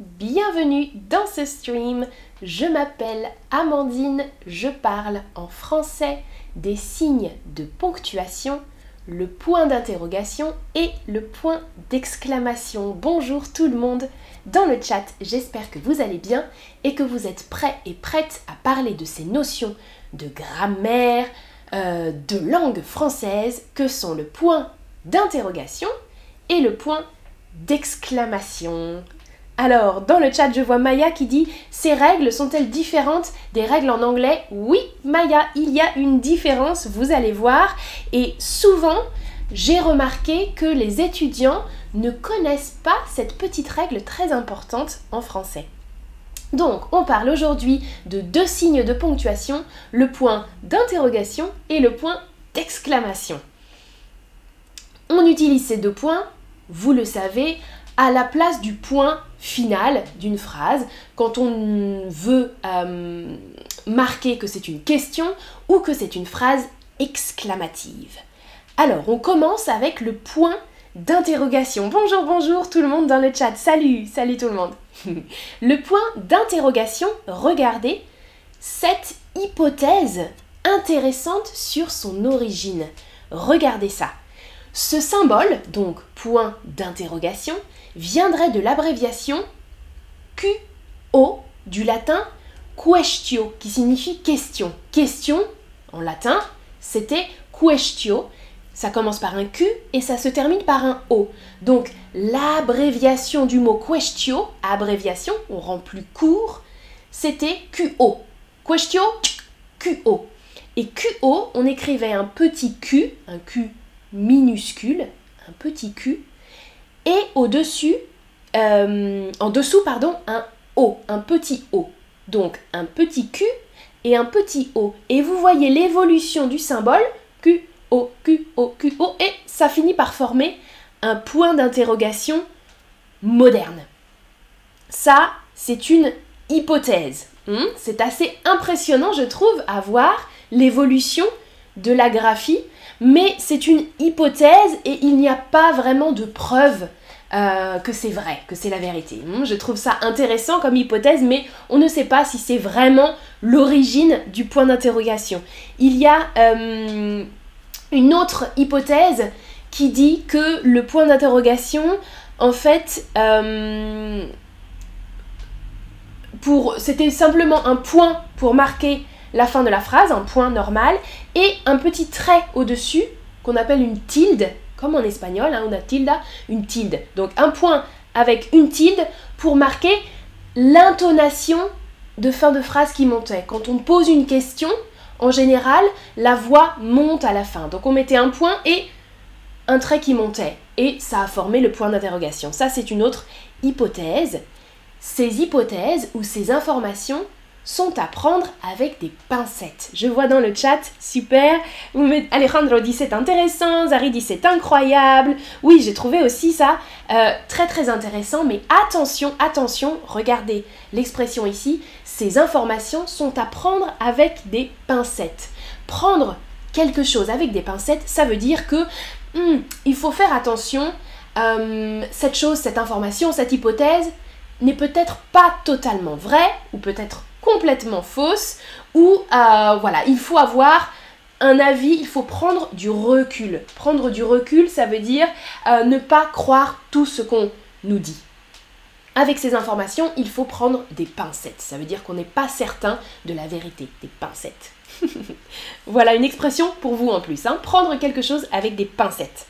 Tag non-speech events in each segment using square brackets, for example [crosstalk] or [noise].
bienvenue dans ce stream. Je m'appelle Amandine, je parle en français des signes de ponctuation, le point d'interrogation et le point d'exclamation. Bonjour tout le monde dans le chat, j'espère que vous allez bien et que vous êtes prêts et prêtes à parler de ces notions de grammaire, euh, de langue française que sont le point d'interrogation et le point d'exclamation. Alors, dans le chat, je vois Maya qui dit Ces règles sont-elles différentes des règles en anglais? Oui, Maya, il y a une différence, vous allez voir. Et souvent, j'ai remarqué que les étudiants ne connaissent pas cette petite règle très importante en français. Donc, on parle aujourd'hui de deux signes de ponctuation, le point d'interrogation et le point d'exclamation. On utilise ces deux points, vous le savez, à la place du point final d'une phrase quand on veut euh, marquer que c'est une question ou que c'est une phrase exclamative. Alors, on commence avec le point d'interrogation. Bonjour, bonjour tout le monde dans le chat. Salut, salut tout le monde. [laughs] le point d'interrogation, regardez cette hypothèse intéressante sur son origine. Regardez ça. Ce symbole, donc point d'interrogation, viendrait de l'abréviation QO du latin questio, qui signifie question. Question, en latin, c'était questio. Ça commence par un Q et ça se termine par un O. Donc l'abréviation du mot questio, abréviation, on rend plus court, c'était QO. Questio, QO. Et QO, on écrivait un petit Q, un Q minuscule, un petit Q, et au-dessus, euh, en dessous, pardon, un O, un petit O. Donc un petit Q et un petit O. Et vous voyez l'évolution du symbole Q, O, Q, O, Q, O, et ça finit par former un point d'interrogation moderne. Ça, c'est une hypothèse. Hmm? c'est assez impressionnant, je trouve, à voir l'évolution de la graphie mais c'est une hypothèse et il n'y a pas vraiment de preuve euh, que c'est vrai, que c'est la vérité. Hmm, je trouve ça intéressant comme hypothèse, mais on ne sait pas si c'est vraiment l'origine du point d'interrogation. Il y a euh, une autre hypothèse qui dit que le point d'interrogation, en fait, euh, c'était simplement un point pour marquer la fin de la phrase, un point normal, et un petit trait au-dessus qu'on appelle une tilde, comme en espagnol, hein, on a tilda, une tilde. Donc un point avec une tilde pour marquer l'intonation de fin de phrase qui montait. Quand on pose une question, en général, la voix monte à la fin. Donc on mettait un point et un trait qui montait. Et ça a formé le point d'interrogation. Ça, c'est une autre hypothèse. Ces hypothèses ou ces informations sont à prendre avec des pincettes. Je vois dans le chat, super. Alejandro dit c'est intéressant, Zari dit c'est incroyable. Oui, j'ai trouvé aussi ça euh, très très intéressant, mais attention, attention, regardez l'expression ici, ces informations sont à prendre avec des pincettes. Prendre quelque chose avec des pincettes, ça veut dire que hmm, il faut faire attention. Euh, cette chose, cette information, cette hypothèse n'est peut-être pas totalement vraie ou peut-être complètement fausse ou euh, voilà, il faut avoir un avis, il faut prendre du recul. Prendre du recul, ça veut dire euh, ne pas croire tout ce qu'on nous dit. Avec ces informations, il faut prendre des pincettes. Ça veut dire qu'on n'est pas certain de la vérité. Des pincettes. [laughs] voilà une expression pour vous en plus. Hein. Prendre quelque chose avec des pincettes.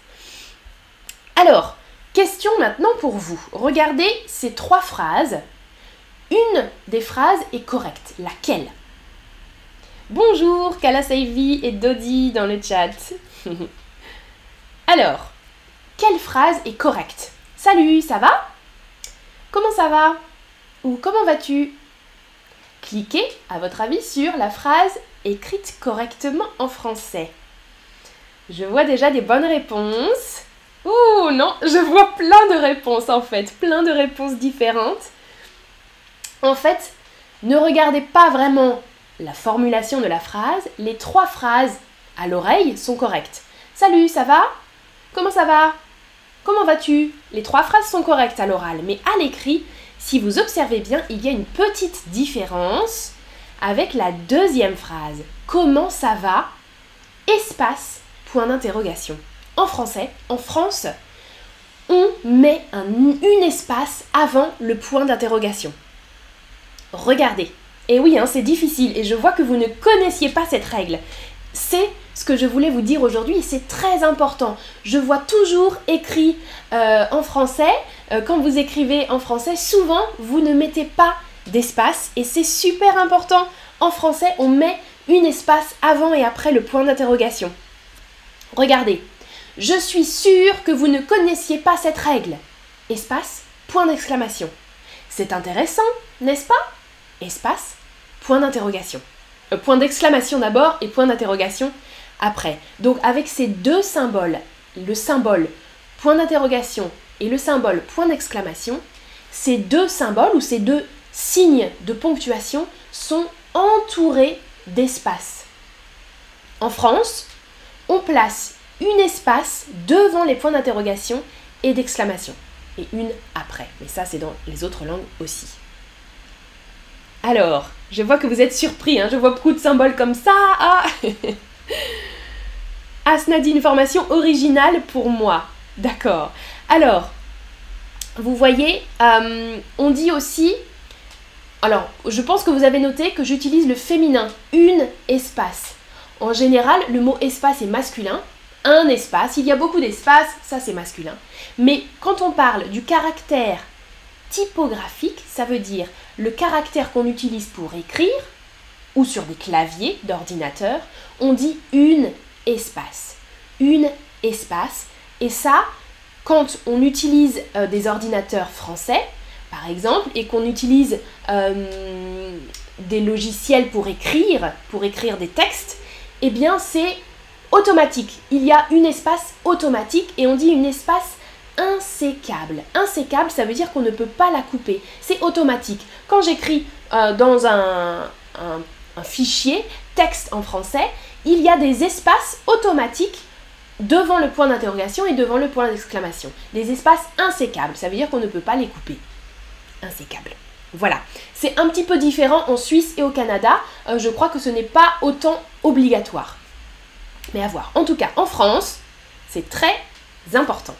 Alors, question maintenant pour vous. Regardez ces trois phrases une des phrases est correcte. Laquelle? Bonjour Kalasaivi et Dodi dans le chat. [laughs] Alors, quelle phrase est correcte? Salut, ça va? Comment ça va? Ou comment vas-tu? Cliquez, à votre avis, sur la phrase écrite correctement en français. Je vois déjà des bonnes réponses. Ouh non, je vois plein de réponses en fait, plein de réponses différentes en fait, ne regardez pas vraiment la formulation de la phrase, les trois phrases à l'oreille sont correctes. Salut, ça va? Comment ça va? Comment vas-tu? Les trois phrases sont correctes à l'oral, mais à l'écrit, si vous observez bien, il y a une petite différence avec la deuxième phrase. Comment ça va? Espace, point d'interrogation. En français, en France, on met un espace avant le point d'interrogation. Regardez. Et oui, hein, c'est difficile et je vois que vous ne connaissiez pas cette règle. C'est ce que je voulais vous dire aujourd'hui et c'est très important. Je vois toujours écrit euh, en français, euh, quand vous écrivez en français, souvent vous ne mettez pas d'espace et c'est super important. En français, on met une espace avant et après le point d'interrogation. Regardez, je suis sûre que vous ne connaissiez pas cette règle. Espace, point d'exclamation. C'est intéressant, n'est-ce pas? Espace, point d'interrogation. Euh, point d'exclamation d'abord et point d'interrogation après. Donc avec ces deux symboles, le symbole point d'interrogation et le symbole point d'exclamation, ces deux symboles ou ces deux signes de ponctuation sont entourés d'espace. En France, on place une espace devant les points d'interrogation et d'exclamation et une après. Mais ça, c'est dans les autres langues aussi. Alors, je vois que vous êtes surpris, hein. je vois beaucoup de symboles comme ça. Ah [laughs] Asna dit une formation originale pour moi. D'accord. Alors, vous voyez, euh, on dit aussi. Alors, je pense que vous avez noté que j'utilise le féminin, une espace. En général, le mot espace est masculin. Un espace, il y a beaucoup d'espaces, ça c'est masculin. Mais quand on parle du caractère typographique, ça veut dire le caractère qu'on utilise pour écrire, ou sur des claviers d'ordinateur, on dit une espace. Une espace. Et ça, quand on utilise euh, des ordinateurs français, par exemple, et qu'on utilise euh, des logiciels pour écrire, pour écrire des textes, eh bien c'est automatique. Il y a une espace automatique et on dit une espace insécable. Insécable, ça veut dire qu'on ne peut pas la couper. C'est automatique. Quand j'écris euh, dans un, fichier texte en français, il y a des espaces automatiques devant le point d'interrogation et devant le point d'exclamation. Des espaces insécables, ça veut dire qu'on ne peut pas les couper. Insécables. Voilà. C'est un petit peu différent en Suisse et au Canada. Euh, je crois que ce n'est pas autant obligatoire. Mais à voir. En tout cas, en France, c'est très important.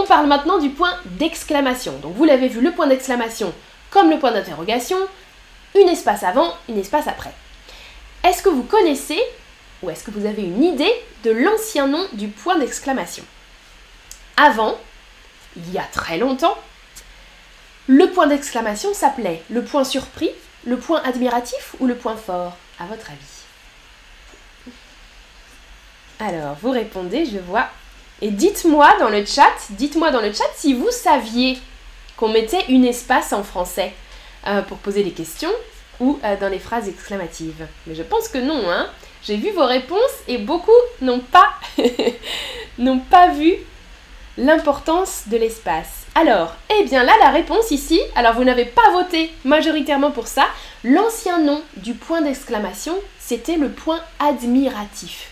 On parle maintenant du point d'exclamation. Donc vous l'avez vu, le point d'exclamation comme le point d'interrogation, une espace avant, une espace après. Est-ce que vous connaissez ou est-ce que vous avez une idée de l'ancien nom du point d'exclamation? Avant, il y a très longtemps, le point d'exclamation s'appelait le point surpris, le point admiratif ou le point fort, à votre avis? Alors, vous répondez, je vois. Et dites-moi dans le chat, dites-moi dans le chat si vous saviez qu'on mettait une espace en français euh, pour poser des questions ou euh, dans les phrases exclamatives. Mais je pense que non, hein. J'ai vu vos réponses et beaucoup n'ont pas, [laughs] n'ont pas vu l'importance de l'espace. Alors, eh bien là, la réponse ici, alors vous n'avez pas voté majoritairement pour ça, l'ancien nom du point d'exclamation, c'était le point admiratif.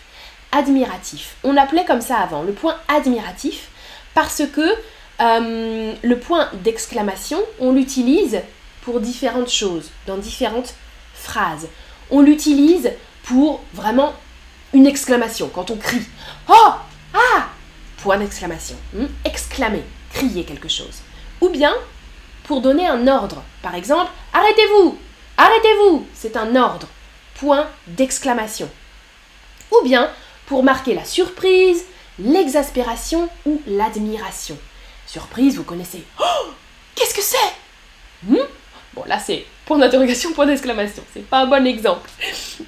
Admiratif. On l'appelait comme ça avant, le point admiratif, parce que euh, le point d'exclamation, on l'utilise pour différentes choses, dans différentes phrases. On l'utilise pour vraiment une exclamation, quand on crie. Oh Ah Point d'exclamation. Hmm? Exclamer, crier quelque chose. Ou bien pour donner un ordre. Par exemple, arrêtez-vous Arrêtez-vous C'est un ordre. Point d'exclamation. Ou bien pour marquer la surprise, l'exaspération ou l'admiration. Surprise, vous connaissez. Oh Qu'est-ce que c'est? Hmm? Bon, là, c'est point d'interrogation, point d'exclamation. C'est pas un bon exemple.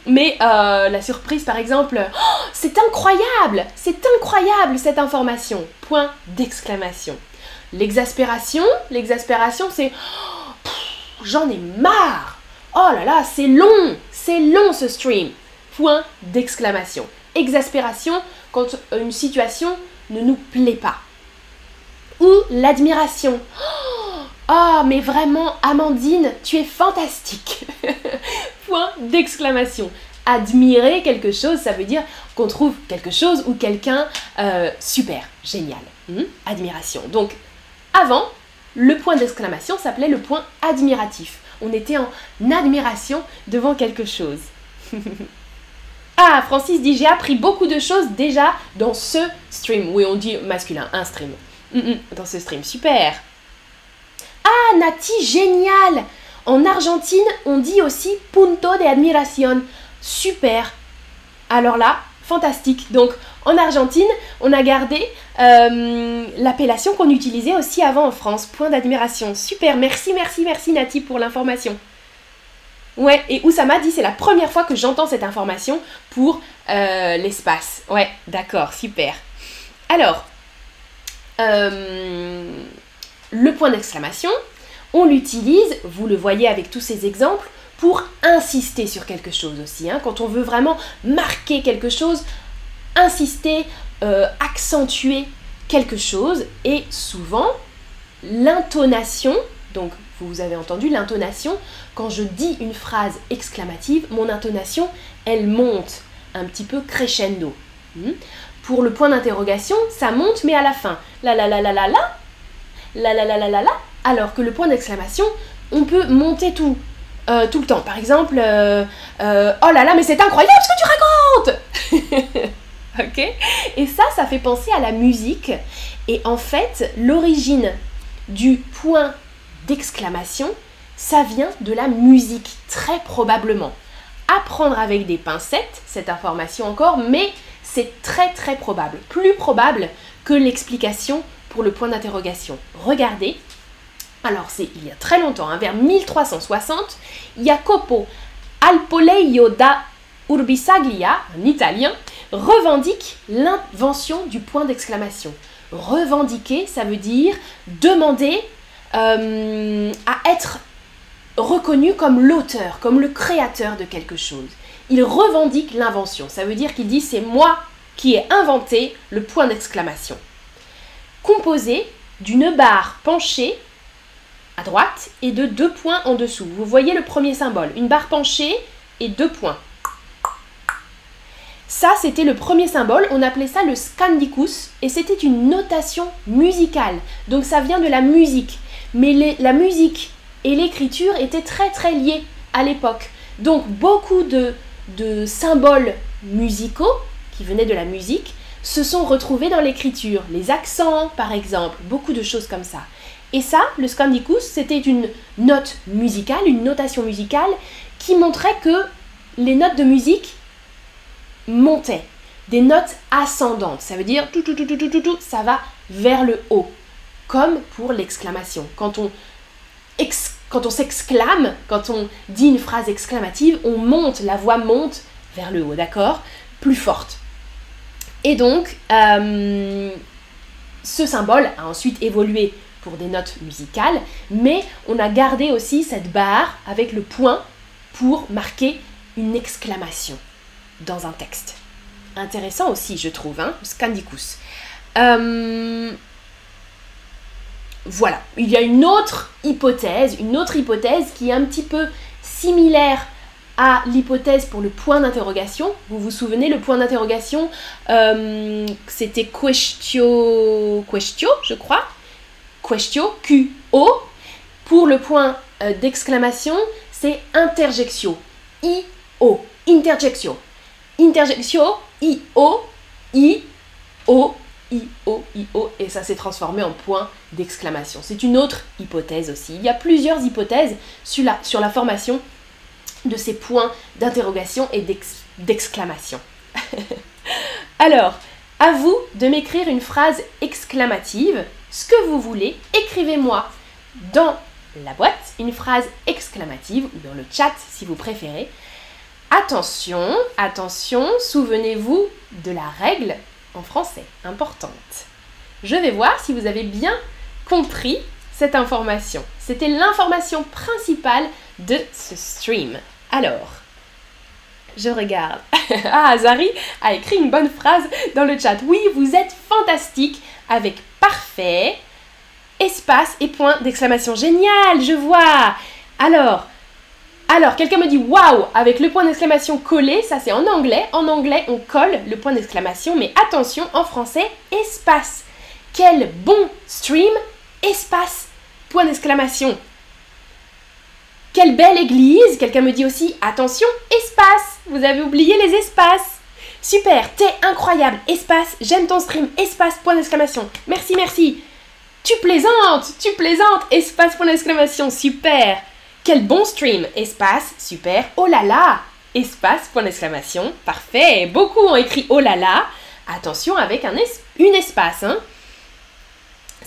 Mais euh, la surprise, par exemple, oh, c'est incroyable C'est incroyable cette information Point d'exclamation. L'exaspération, l'exaspération, c'est oh, j'en ai marre Oh là là, c'est long C'est long ce stream Point d'exclamation. Exaspération quand une situation ne nous plaît pas. Ou l'admiration. Oh, Oh, mais vraiment, Amandine, tu es fantastique [laughs] Point d'exclamation. admirer quelque chose, ça veut dire qu'on trouve quelque chose ou quelqu'un euh, super, génial. Hmm? Admiration. Donc, avant, le point d'exclamation s'appelait le point admiratif. On était en admiration devant quelque chose. [laughs] ah, Francis dit j'ai appris beaucoup de choses déjà dans ce stream. Oui, on dit masculin, un stream. Hmm, hmm, dans ce stream, super. Ah, Nati, génial En Argentine, on dit aussi punto de admiración. Super. Alors là, fantastique. Donc en Argentine, on a gardé euh, l'appellation qu'on utilisait aussi avant en France, point d'admiration. Super, merci, merci, merci Nati pour l'information. Ouais, et Oussama dit c'est la première fois que j'entends cette information pour euh, l'espace. Ouais, d'accord, super. Alors, euh, le point d'exclamation, on l'utilise, vous le voyez avec tous ces exemples, pour insister sur quelque chose aussi. Hein. Quand on veut vraiment marquer quelque chose, insister, euh, accentuer quelque chose. Et souvent, l'intonation, donc vous avez entendu l'intonation, quand je dis une phrase exclamative, mon intonation, elle monte un petit peu crescendo. Hmm? Pour le point d'interrogation, ça monte mais à la fin. La la la la la la, la la la la la la, alors que le point d'exclamation, on peut monter tout, euh, tout le temps. Par exemple, euh, euh, oh là là, mais c'est incroyable ce que tu racontes [laughs] Ok? Et ça, ça fait penser à la musique. Et en fait, l'origine du point d'exclamation, ça vient de la musique, très probablement. Apprendre avec des pincettes, cette information encore, mais c'est très très probable. Plus probable que l'explication pour le point d'interrogation. Regardez, alors c'est il y a très longtemps, hein, vers 1360, Jacopo Alpoleio da Urbisaglia, un italien, revendique l'invention du point d'exclamation. Revendiquer, ça veut dire demander euh, à être reconnu comme l'auteur, comme le créateur de quelque chose. Il revendique l'invention, ça veut dire qu'il dit c'est moi qui ai inventé le point d'exclamation. Composé d'une barre penchée à droite et de deux points en dessous. Vous voyez le premier symbole, une barre penchée et deux points. Ça, c'était le premier symbole, on appelait ça le scandicus, et c'était une notation musicale. Donc ça vient de la musique. Mais la musique et l'écriture étaient très très liées à l'époque. Donc beaucoup de, de symboles musicaux qui venaient de la musique se sont retrouvés dans l'écriture. Les accents, par exemple, beaucoup de choses comme ça. Et ça, le scandicus, c'était une note musicale, une notation musicale qui montrait que les notes de musique montaient. Des notes ascendantes. Ça veut dire tout, tout, tout, tout, tout, tout, tout ça va vers le haut. Comme pour l'exclamation. Quand on, quand on s'exclame, quand on dit une phrase exclamative, on monte, la voix monte vers le haut, d'accord? Plus forte. Et donc, euh, ce symbole a ensuite évolué pour des notes musicales, mais on a gardé aussi cette barre avec le point pour marquer une exclamation dans un texte. Intéressant aussi, je trouve, hein, Scandicus. Euh, voilà, il y a une autre hypothèse, une autre hypothèse qui est un petit peu similaire à l'hypothèse pour le point d'interrogation. Vous vous souvenez, le point d'interrogation, euh, c'était question, question, je crois, question, Q-O. Pour le point euh, d'exclamation, c'est interjection. I-O. Interjection. Interjection. I-O. I-O. I-O. I-O. Et ça s'est transformé en point d'exclamation. C'est une autre hypothèse aussi. Il y a plusieurs hypothèses sur la, sur la formation de ces points d'interrogation et d'exclamation. [laughs] Alors, à vous de m'écrire une phrase exclamative ce que vous voulez, écrivez-moi dans la boîte une phrase exclamative ou dans le chat si vous préférez. Attention, attention, souvenez-vous de la règle en français, importante. Je vais voir si vous avez bien compris cette information. C'était l'information principale de ce stream. Alors, je regarde. [laughs] ah, Zari a écrit une bonne phrase dans le chat. Oui, vous êtes fantastique avec parfait, espace et point d'exclamation. Génial, je vois. Alors, Alors, quelqu'un me dit waouh avec le point d'exclamation collé, ça c'est en anglais. En anglais, on colle le point d'exclamation, mais attention, en français, espace. Quel bon stream, espace, point d'exclamation. Quelle belle église Quelqu'un me dit aussi attention, espace. Vous avez oublié les espaces. Super, t'es incroyable, espace, j'aime ton stream, espace, point d'exclamation. Merci, merci. Tu plaisantes, tu plaisantes, espace, point d'exclamation, super. Quel bon stream, espace, super. Oh là là, espace, point d'exclamation, parfait. Beaucoup ont écrit oh là là. Attention avec un une espace, hein.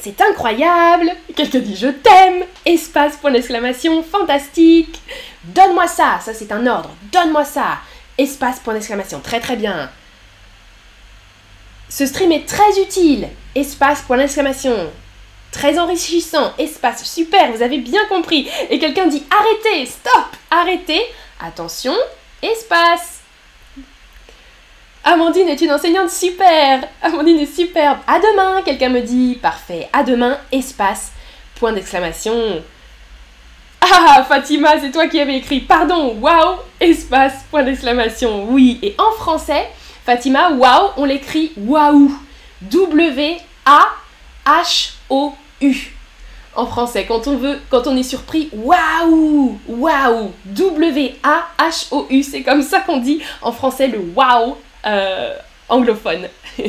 C'est incroyable Quelqu'un dit je t'aime Espace, point d'exclamation, fantastique Donne-moi ça Ça c'est un ordre. Donne-moi ça Espace, point d'exclamation. Très très bien. Ce stream est très utile. Espace, point d'exclamation. Très enrichissant. Espace, super, vous avez bien compris. Et quelqu'un dit arrêtez, stop, arrêtez. Attention, espace. Amandine est une enseignante super. Amandine est superbe. À demain, quelqu'un me dit. Parfait. À demain, espace, point d'exclamation. Ah, Fatima, c'est toi qui avais écrit pardon, waouh, espace, point d'exclamation. Oui, et en français, Fatima, waouh, on l'écrit waouh. W-A-H-O-U. En français, quand on veut, quand on est surpris, waouh, waouh, W-A-H-O-U. C'est comme ça qu'on dit en français le waouh euh, anglophone. [laughs]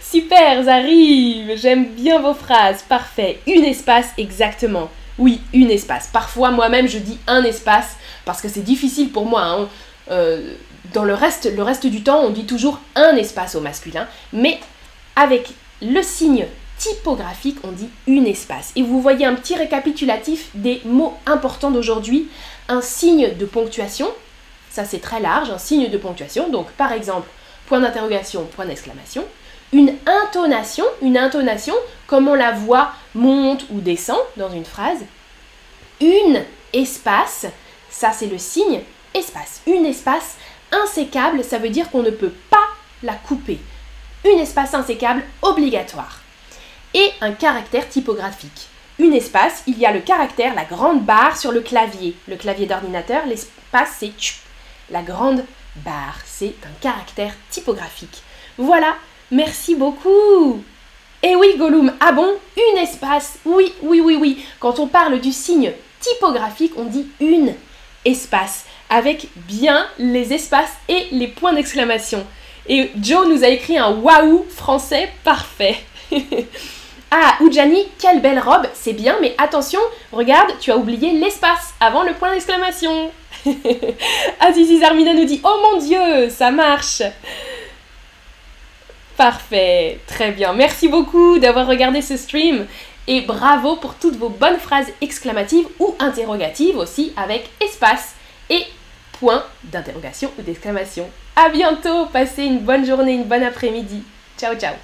Super, j'arrive, j'aime bien vos phrases, parfait. Une espace, exactement. Oui, une espace. Parfois, moi-même, je dis un espace parce que c'est difficile pour moi. Hein. Euh, dans le reste, le reste du temps, on dit toujours un espace au masculin, mais avec le signe typographique, on dit une espace. Et vous voyez un petit récapitulatif des mots importants d'aujourd'hui. Un signe de ponctuation, ça c'est très large, un signe de ponctuation. Donc par exemple, point d'interrogation, point d'exclamation une intonation, une intonation, comme on la voit monte ou descend dans une phrase. Une espace, ça c'est le signe espace. Une espace insécable, ça veut dire qu'on ne peut pas la couper. Une espace insécable obligatoire. Et un caractère typographique. Une espace, il y a le caractère, la grande barre sur le clavier. Le clavier d'ordinateur, l'espace c'est La grande barre, c'est un caractère typographique. Voilà Merci beaucoup Eh oui, Gollum, ah bon? Une espace Oui, oui, oui, oui. Quand on parle du signe typographique, on dit une espace, avec bien les espaces et les points d'exclamation. Et Joe nous a écrit un waouh français parfait. [laughs] ah, Oudjani, quelle belle robe, c'est bien, mais attention, regarde, tu as oublié l'espace avant le point d'exclamation. [laughs] Azizi Zarmina nous dit Oh mon dieu, ça marche Parfait, très bien. Merci beaucoup d'avoir regardé ce stream et bravo pour toutes vos bonnes phrases exclamatives ou interrogatives aussi avec espace et point d'interrogation ou d'exclamation. À bientôt, passez une bonne journée, une bonne après-midi. Ciao ciao